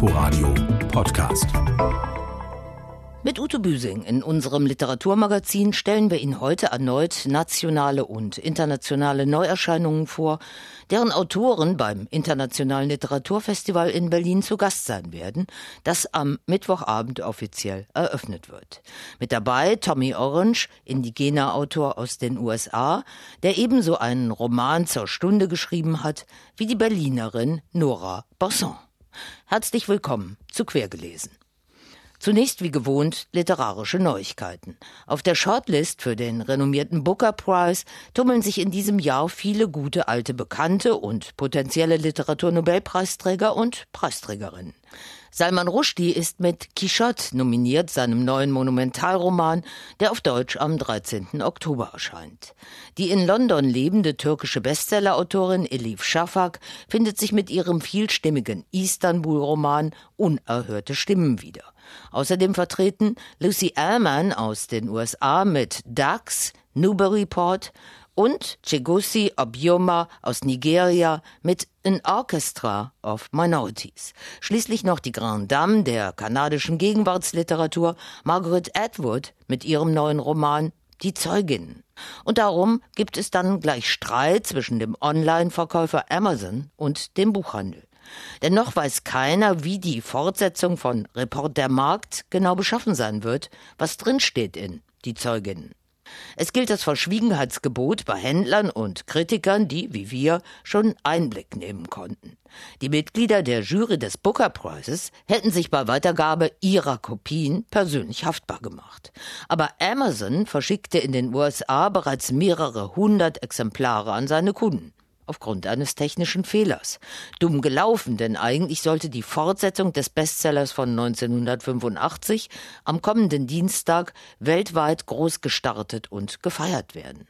Inforadio Podcast. Mit Ute Büsing in unserem Literaturmagazin stellen wir Ihnen heute erneut nationale und internationale Neuerscheinungen vor, deren Autoren beim Internationalen Literaturfestival in Berlin zu Gast sein werden, das am Mittwochabend offiziell eröffnet wird. Mit dabei Tommy Orange, indigener Autor aus den USA, der ebenso einen Roman zur Stunde geschrieben hat wie die Berlinerin Nora Bosson. Herzlich willkommen zu Quergelesen. Zunächst wie gewohnt literarische Neuigkeiten. Auf der Shortlist für den renommierten Booker Prize tummeln sich in diesem Jahr viele gute alte Bekannte und potenzielle Literaturnobelpreisträger und Preisträgerinnen. Salman Rushdie ist mit Quichotte nominiert, seinem neuen Monumentalroman, der auf Deutsch am 13. Oktober erscheint. Die in London lebende türkische Bestsellerautorin Elif Shafak findet sich mit ihrem vielstimmigen Istanbul-Roman Unerhörte Stimmen wieder. Außerdem vertreten Lucy Allman aus den USA mit Ducks, Newburyport und Chegusi Obioma aus Nigeria mit An Orchestra of Minorities. Schließlich noch die Grande Dame der kanadischen Gegenwartsliteratur Margaret Atwood mit ihrem neuen Roman Die Zeugin. Und darum gibt es dann gleich Streit zwischen dem Online-Verkäufer Amazon und dem Buchhandel. Denn noch weiß keiner, wie die Fortsetzung von Report der Markt genau beschaffen sein wird, was drinsteht in Die Zeugin. Es gilt das Verschwiegenheitsgebot bei Händlern und Kritikern, die, wie wir, schon Einblick nehmen konnten. Die Mitglieder der Jury des Booker Prizes hätten sich bei Weitergabe ihrer Kopien persönlich haftbar gemacht. Aber Amazon verschickte in den USA bereits mehrere hundert Exemplare an seine Kunden aufgrund eines technischen Fehlers. Dumm gelaufen, denn eigentlich sollte die Fortsetzung des Bestsellers von 1985 am kommenden Dienstag weltweit groß gestartet und gefeiert werden.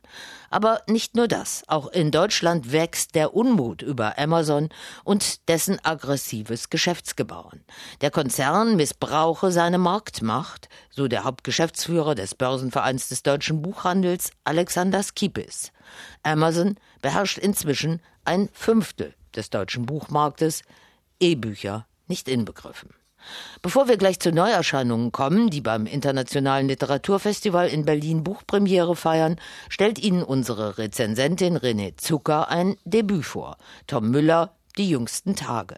Aber nicht nur das, auch in Deutschland wächst der Unmut über Amazon und dessen aggressives Geschäftsgebaren. Der Konzern missbrauche seine Marktmacht, so der Hauptgeschäftsführer des Börsenvereins des deutschen Buchhandels Alexander Skipis. Amazon beherrscht inzwischen ein Fünftel des deutschen Buchmarktes, E-Bücher nicht inbegriffen. Bevor wir gleich zu Neuerscheinungen kommen, die beim Internationalen Literaturfestival in Berlin Buchpremiere feiern, stellt Ihnen unsere Rezensentin René Zucker ein Debüt vor. Tom Müller, Die jüngsten Tage.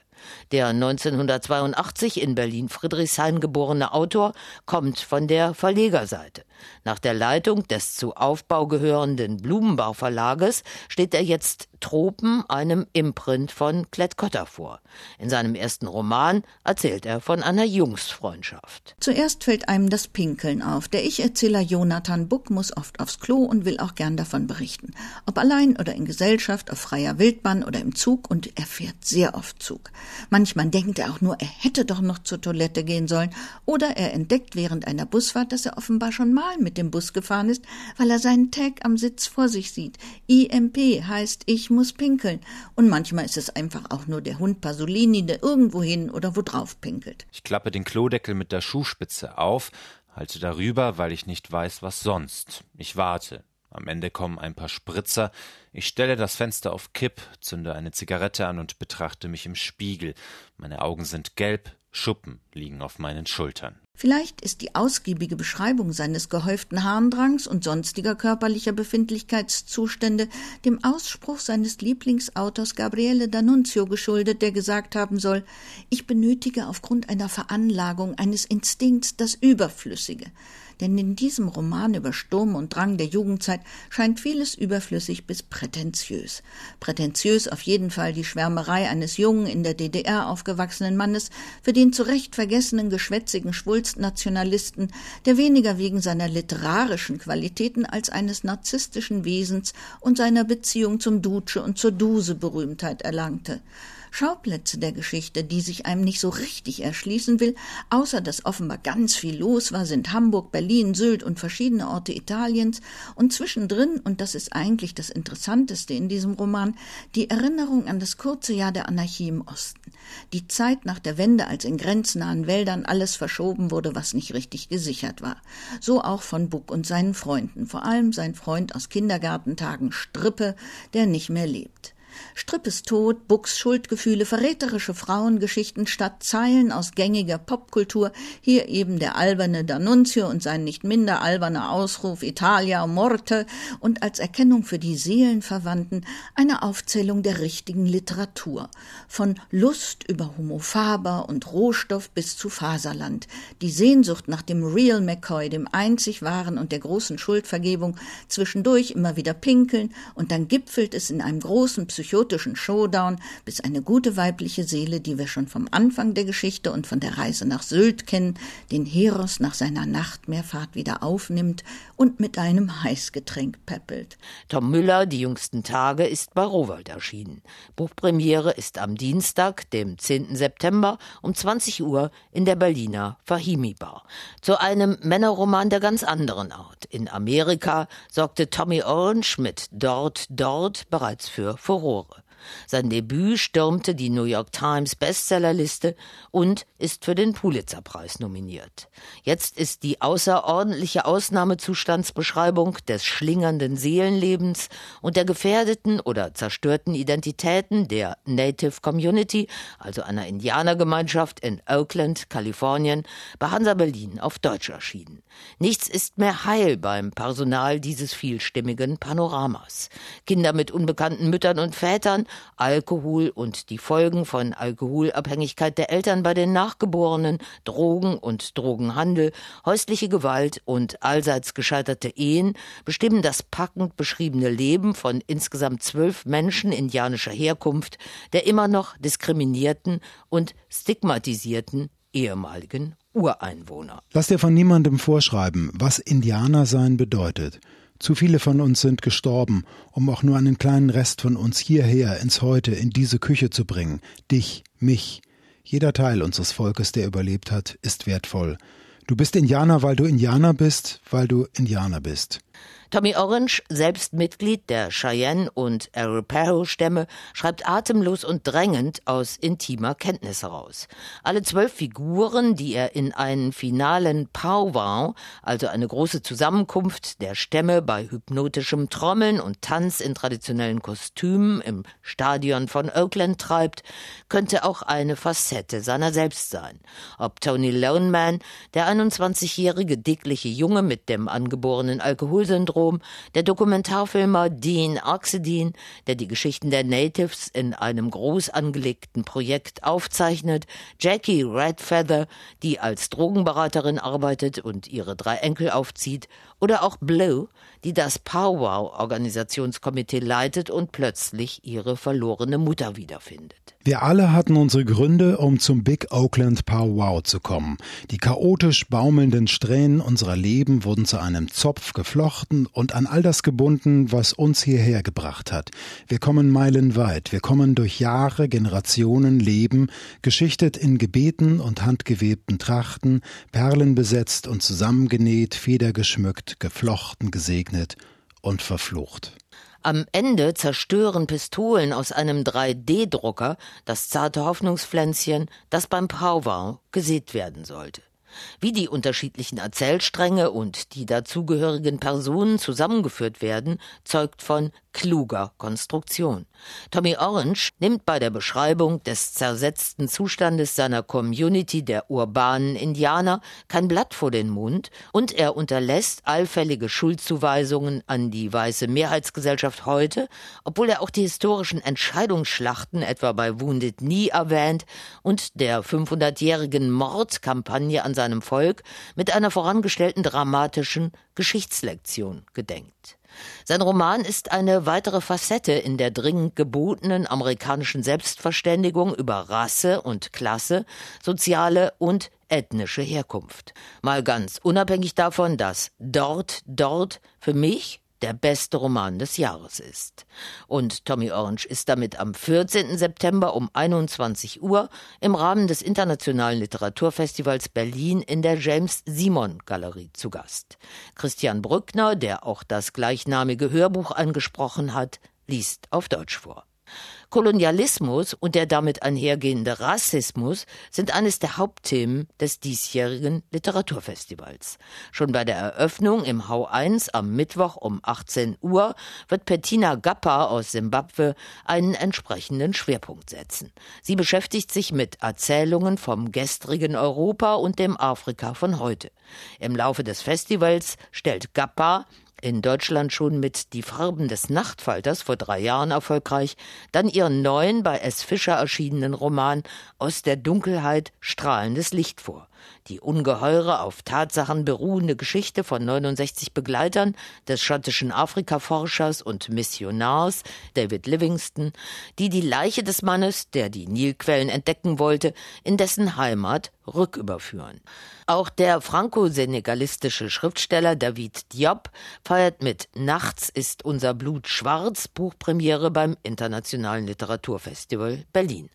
Der 1982 in Berlin-Friedrichshain geborene Autor kommt von der Verlegerseite. Nach der Leitung des zu Aufbau gehörenden Blumenbau Verlages steht er jetzt Tropen, einem Imprint von Klett-Cotta vor. In seinem ersten Roman erzählt er von einer Jungsfreundschaft. Zuerst fällt einem das Pinkeln auf. Der Ich-Erzähler Jonathan Buck muss oft aufs Klo und will auch gern davon berichten. Ob allein oder in Gesellschaft, auf freier Wildbahn oder im Zug und er fährt sehr oft Zug. Manchmal denkt er auch nur, er hätte doch noch zur Toilette gehen sollen oder er entdeckt während einer Busfahrt, dass er offenbar schon mal mit dem Bus gefahren ist, weil er seinen Tag am Sitz vor sich sieht. IMP heißt ich muss pinkeln. Und manchmal ist es einfach auch nur der Hund Pasolini, der irgendwo hin oder wo drauf pinkelt. Ich klappe den Klodeckel mit der Schuhspitze auf, halte darüber, weil ich nicht weiß, was sonst. Ich warte. Am Ende kommen ein paar Spritzer. Ich stelle das Fenster auf Kipp, zünde eine Zigarette an und betrachte mich im Spiegel. Meine Augen sind gelb, Schuppen liegen auf meinen Schultern. Vielleicht ist die ausgiebige Beschreibung seines gehäuften Harndrangs und sonstiger körperlicher Befindlichkeitszustände dem Ausspruch seines Lieblingsautors Gabriele D'Annunzio geschuldet, der gesagt haben soll, ich benötige aufgrund einer Veranlagung, eines Instinkts das Überflüssige denn in diesem Roman über Sturm und Drang der Jugendzeit scheint vieles überflüssig bis prätentiös. Prätentiös auf jeden Fall die Schwärmerei eines jungen, in der DDR aufgewachsenen Mannes für den zu Recht vergessenen, geschwätzigen Schwulstnationalisten, der weniger wegen seiner literarischen Qualitäten als eines narzisstischen Wesens und seiner Beziehung zum Duce und zur Duse Berühmtheit erlangte. Schauplätze der Geschichte, die sich einem nicht so richtig erschließen will, außer dass offenbar ganz viel los war, sind Hamburg, Berlin, Sylt und verschiedene Orte Italiens und zwischendrin, und das ist eigentlich das Interessanteste in diesem Roman, die Erinnerung an das kurze Jahr der Anarchie im Osten, die Zeit nach der Wende, als in grenznahen Wäldern alles verschoben wurde, was nicht richtig gesichert war. So auch von Buck und seinen Freunden, vor allem sein Freund aus Kindergartentagen Strippe, der nicht mehr lebt. Strippes Tod, Bucks Schuldgefühle, verräterische Frauengeschichten statt Zeilen aus gängiger Popkultur, hier eben der alberne D'Annunzio und sein nicht minder alberner Ausruf Italia Morte und als Erkennung für die Seelenverwandten eine Aufzählung der richtigen Literatur. Von Lust über Homo faber und Rohstoff bis zu Faserland. Die Sehnsucht nach dem Real McCoy, dem einzig wahren und der großen Schuldvergebung, zwischendurch immer wieder pinkeln und dann gipfelt es in einem großen psychotischen Showdown, bis eine gute weibliche Seele, die wir schon vom Anfang der Geschichte und von der Reise nach Sylt kennen, den Heros nach seiner Nachtmeerfahrt wieder aufnimmt und mit einem Heißgetränk peppelt. Tom Müller, die jüngsten Tage, ist bei Rowold erschienen. Buchpremiere ist am Dienstag, dem 10. September um 20 Uhr in der Berliner Fahimi Bar. Zu einem Männerroman der ganz anderen Art. In Amerika sorgte Tommy Orange mit Dort, Dort bereits für Furore. 我 Sein Debüt stürmte die New York Times Bestsellerliste und ist für den Pulitzerpreis nominiert. Jetzt ist die außerordentliche Ausnahmezustandsbeschreibung des schlingernden Seelenlebens und der gefährdeten oder zerstörten Identitäten der Native Community, also einer Indianergemeinschaft in Oakland, Kalifornien, bei Hansa Berlin auf Deutsch erschienen. Nichts ist mehr heil beim Personal dieses vielstimmigen Panoramas. Kinder mit unbekannten Müttern und Vätern, Alkohol und die Folgen von Alkoholabhängigkeit der Eltern bei den Nachgeborenen, Drogen und Drogenhandel, häusliche Gewalt und allseits gescheiterte Ehen bestimmen das packend beschriebene Leben von insgesamt zwölf Menschen indianischer Herkunft, der immer noch diskriminierten und stigmatisierten ehemaligen Ureinwohner. Lass dir von niemandem vorschreiben, was Indianer sein bedeutet. Zu viele von uns sind gestorben, um auch nur einen kleinen Rest von uns hierher ins Heute, in diese Küche zu bringen. Dich, mich. Jeder Teil unseres Volkes, der überlebt hat, ist wertvoll. Du bist Indianer, weil du Indianer bist, weil du Indianer bist. Tommy Orange, selbst Mitglied der Cheyenne und Arapaho-Stämme, schreibt atemlos und drängend aus intimer Kenntnis heraus. Alle zwölf Figuren, die er in einen finalen Powwow, also eine große Zusammenkunft der Stämme bei hypnotischem Trommeln und Tanz in traditionellen Kostümen im Stadion von Oakland treibt, könnte auch eine Facette seiner selbst sein. Ob Tony Loneman, der 21-jährige dickliche Junge mit dem angeborenen Alkoholsyndrom, Syndrom, der Dokumentarfilmer Dean Oxydine, der die Geschichten der Natives in einem groß angelegten Projekt aufzeichnet, Jackie Redfeather, die als Drogenberaterin arbeitet und ihre drei Enkel aufzieht, oder auch Blue, die das Powwow-Organisationskomitee leitet und plötzlich ihre verlorene Mutter wiederfindet. Wir alle hatten unsere Gründe, um zum Big Oakland Powwow zu kommen. Die chaotisch baumelnden Strähnen unserer Leben wurden zu einem Zopf geflochten und an all das gebunden, was uns hierher gebracht hat. Wir kommen meilenweit, wir kommen durch Jahre, Generationen Leben, geschichtet in Gebeten und handgewebten Trachten, perlenbesetzt und zusammengenäht, federgeschmückt, geflochten, gesegnet und verflucht. Am Ende zerstören Pistolen aus einem 3D-Drucker das zarte Hoffnungspflänzchen, das beim Powwow gesät werden sollte. Wie die unterschiedlichen Erzählstränge und die dazugehörigen Personen zusammengeführt werden, zeugt von kluger Konstruktion. Tommy Orange nimmt bei der Beschreibung des zersetzten Zustandes seiner Community der urbanen Indianer kein Blatt vor den Mund und er unterlässt allfällige Schuldzuweisungen an die weiße Mehrheitsgesellschaft heute, obwohl er auch die historischen Entscheidungsschlachten etwa bei Wounded Knee erwähnt und der 500-jährigen Mordkampagne an seinem Volk mit einer vorangestellten dramatischen Geschichtslektion gedenkt. Sein Roman ist eine weitere Facette in der dringend gebotenen amerikanischen Selbstverständigung über Rasse und Klasse, soziale und ethnische Herkunft. Mal ganz unabhängig davon, dass dort, dort für mich der beste Roman des Jahres ist. Und Tommy Orange ist damit am 14. September um 21 Uhr im Rahmen des Internationalen Literaturfestivals Berlin in der James Simon Galerie zu Gast. Christian Brückner, der auch das gleichnamige Hörbuch angesprochen hat, liest auf Deutsch vor. Kolonialismus und der damit einhergehende Rassismus sind eines der Hauptthemen des diesjährigen Literaturfestivals. Schon bei der Eröffnung im Hau 1 am Mittwoch um 18 Uhr wird Bettina Gappa aus Simbabwe einen entsprechenden Schwerpunkt setzen. Sie beschäftigt sich mit Erzählungen vom gestrigen Europa und dem Afrika von heute. Im Laufe des Festivals stellt Gappa in Deutschland schon mit Die Farben des Nachtfalters vor drei Jahren erfolgreich, dann ihren neuen bei S. Fischer erschienenen Roman Aus der Dunkelheit strahlendes Licht vor. Die ungeheure, auf Tatsachen beruhende Geschichte von 69 Begleitern des schottischen Afrikaforschers und Missionars David Livingston, die die Leiche des Mannes, der die Nilquellen entdecken wollte, in dessen Heimat rücküberführen. Auch der franco-senegalistische Schriftsteller David Diop feiert mit Nachts ist unser Blut schwarz Buchpremiere beim Internationalen Literaturfestival Berlin.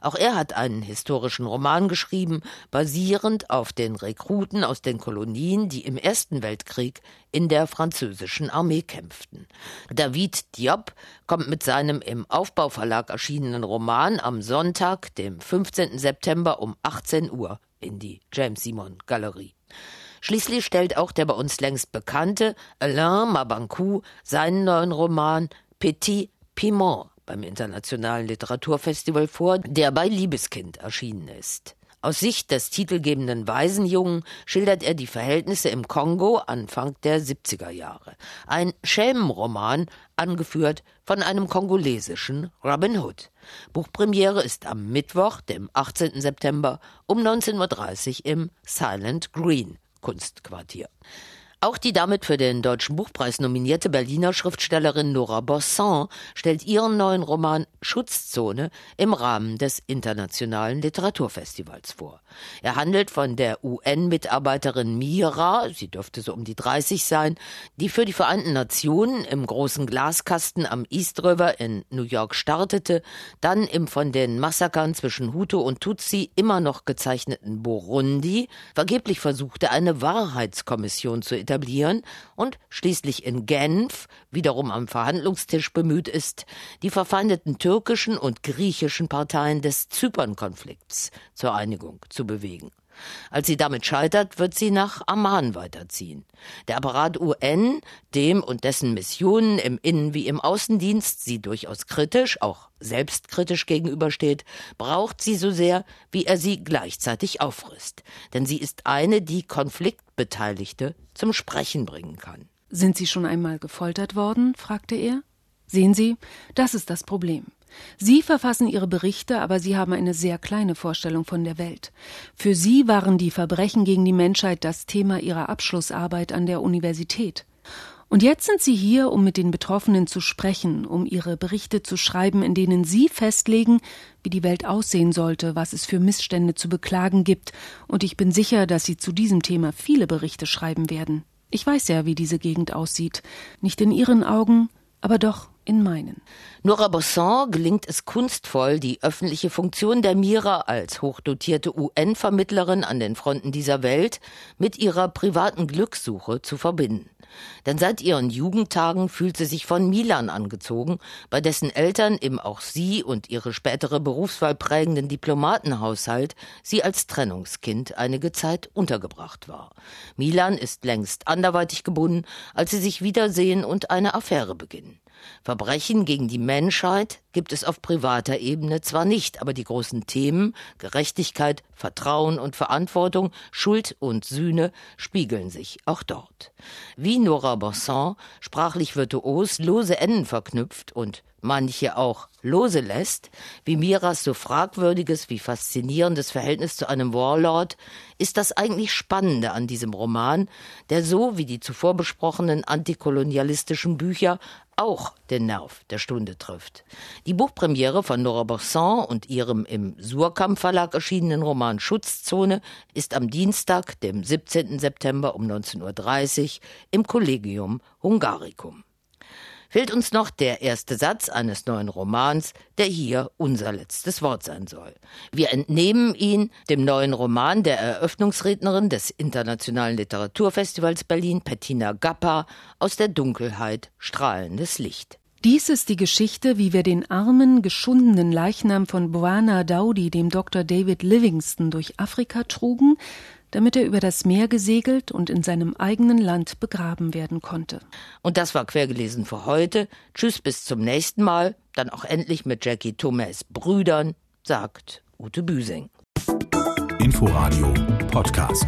Auch er hat einen historischen Roman geschrieben, basierend auf den Rekruten aus den Kolonien, die im Ersten Weltkrieg in der französischen Armee kämpften. David Diop kommt mit seinem im Aufbauverlag erschienenen Roman am Sonntag, dem 15. September um 18 Uhr in die James Simon Galerie. Schließlich stellt auch der bei uns längst bekannte Alain Mabancou seinen neuen Roman Petit Piment beim Internationalen Literaturfestival vor, der bei Liebeskind erschienen ist. Aus Sicht des titelgebenden Waisenjungen schildert er die Verhältnisse im Kongo Anfang der 70er Jahre. Ein Schelmenroman, angeführt von einem kongolesischen Robin Hood. Buchpremiere ist am Mittwoch, dem 18. September um 19.30 Uhr im Silent Green Kunstquartier. Auch die damit für den Deutschen Buchpreis nominierte Berliner Schriftstellerin Nora Bossan stellt ihren neuen Roman Schutzzone im Rahmen des Internationalen Literaturfestivals vor. Er handelt von der UN-Mitarbeiterin Mira, sie dürfte so um die 30 sein, die für die Vereinten Nationen im großen Glaskasten am East River in New York startete, dann im von den Massakern zwischen Hutu und Tutsi immer noch gezeichneten Burundi vergeblich versuchte, eine Wahrheitskommission zu etablieren und schließlich in Genf wiederum am Verhandlungstisch bemüht ist, die verfeindeten türkischen und griechischen Parteien des Zypernkonflikts zur Einigung zu bewegen. Als sie damit scheitert, wird sie nach Amman weiterziehen. Der Apparat UN, dem und dessen Missionen im Innen- wie im Außendienst sie durchaus kritisch, auch selbstkritisch gegenübersteht, braucht sie so sehr, wie er sie gleichzeitig auffrisst. Denn sie ist eine, die Konfliktbeteiligte zum Sprechen bringen kann. Sind Sie schon einmal gefoltert worden? fragte er. Sehen Sie, das ist das Problem. Sie verfassen Ihre Berichte, aber Sie haben eine sehr kleine Vorstellung von der Welt. Für Sie waren die Verbrechen gegen die Menschheit das Thema Ihrer Abschlussarbeit an der Universität. Und jetzt sind Sie hier, um mit den Betroffenen zu sprechen, um Ihre Berichte zu schreiben, in denen Sie festlegen, wie die Welt aussehen sollte, was es für Missstände zu beklagen gibt, und ich bin sicher, dass Sie zu diesem Thema viele Berichte schreiben werden. Ich weiß ja, wie diese Gegend aussieht, nicht in Ihren Augen, aber doch in meinen. Nora Bosson gelingt es kunstvoll, die öffentliche Funktion der Mira als hochdotierte UN-Vermittlerin an den Fronten dieser Welt mit ihrer privaten Glückssuche zu verbinden. Denn seit ihren Jugendtagen fühlt sie sich von Milan angezogen, bei dessen Eltern im auch sie und ihre spätere Berufswahl prägenden Diplomatenhaushalt sie als Trennungskind einige Zeit untergebracht war. Milan ist längst anderweitig gebunden, als sie sich wiedersehen und eine Affäre beginnen. Verbrechen gegen die Menschheit gibt es auf privater Ebene zwar nicht, aber die großen Themen Gerechtigkeit, Vertrauen und Verantwortung, Schuld und Sühne spiegeln sich auch dort. Wie Nora Bosson, sprachlich virtuos, lose Enden verknüpft und manche auch lose lässt, wie Miras so fragwürdiges wie faszinierendes Verhältnis zu einem Warlord, ist das eigentlich Spannende an diesem Roman, der so wie die zuvor besprochenen antikolonialistischen Bücher auch den Nerv der Stunde trifft. Die Buchpremiere von Nora Bosson und ihrem im Surkamp Verlag erschienenen Roman Schutzzone ist am Dienstag, dem 17. September um 19.30 Uhr im Collegium Hungaricum fehlt uns noch der erste Satz eines neuen Romans, der hier unser letztes Wort sein soll. Wir entnehmen ihn dem neuen Roman der Eröffnungsrednerin des Internationalen Literaturfestivals Berlin, Bettina Gappa, aus der Dunkelheit strahlendes Licht. Dies ist die Geschichte, wie wir den armen, geschundenen Leichnam von Boana Daudi, dem Dr. David Livingston, durch Afrika trugen, damit er über das Meer gesegelt und in seinem eigenen Land begraben werden konnte. Und das war quergelesen für heute. Tschüss, bis zum nächsten Mal. Dann auch endlich mit Jackie Thomas Brüdern, sagt Ute Büsing. Inforadio Podcast.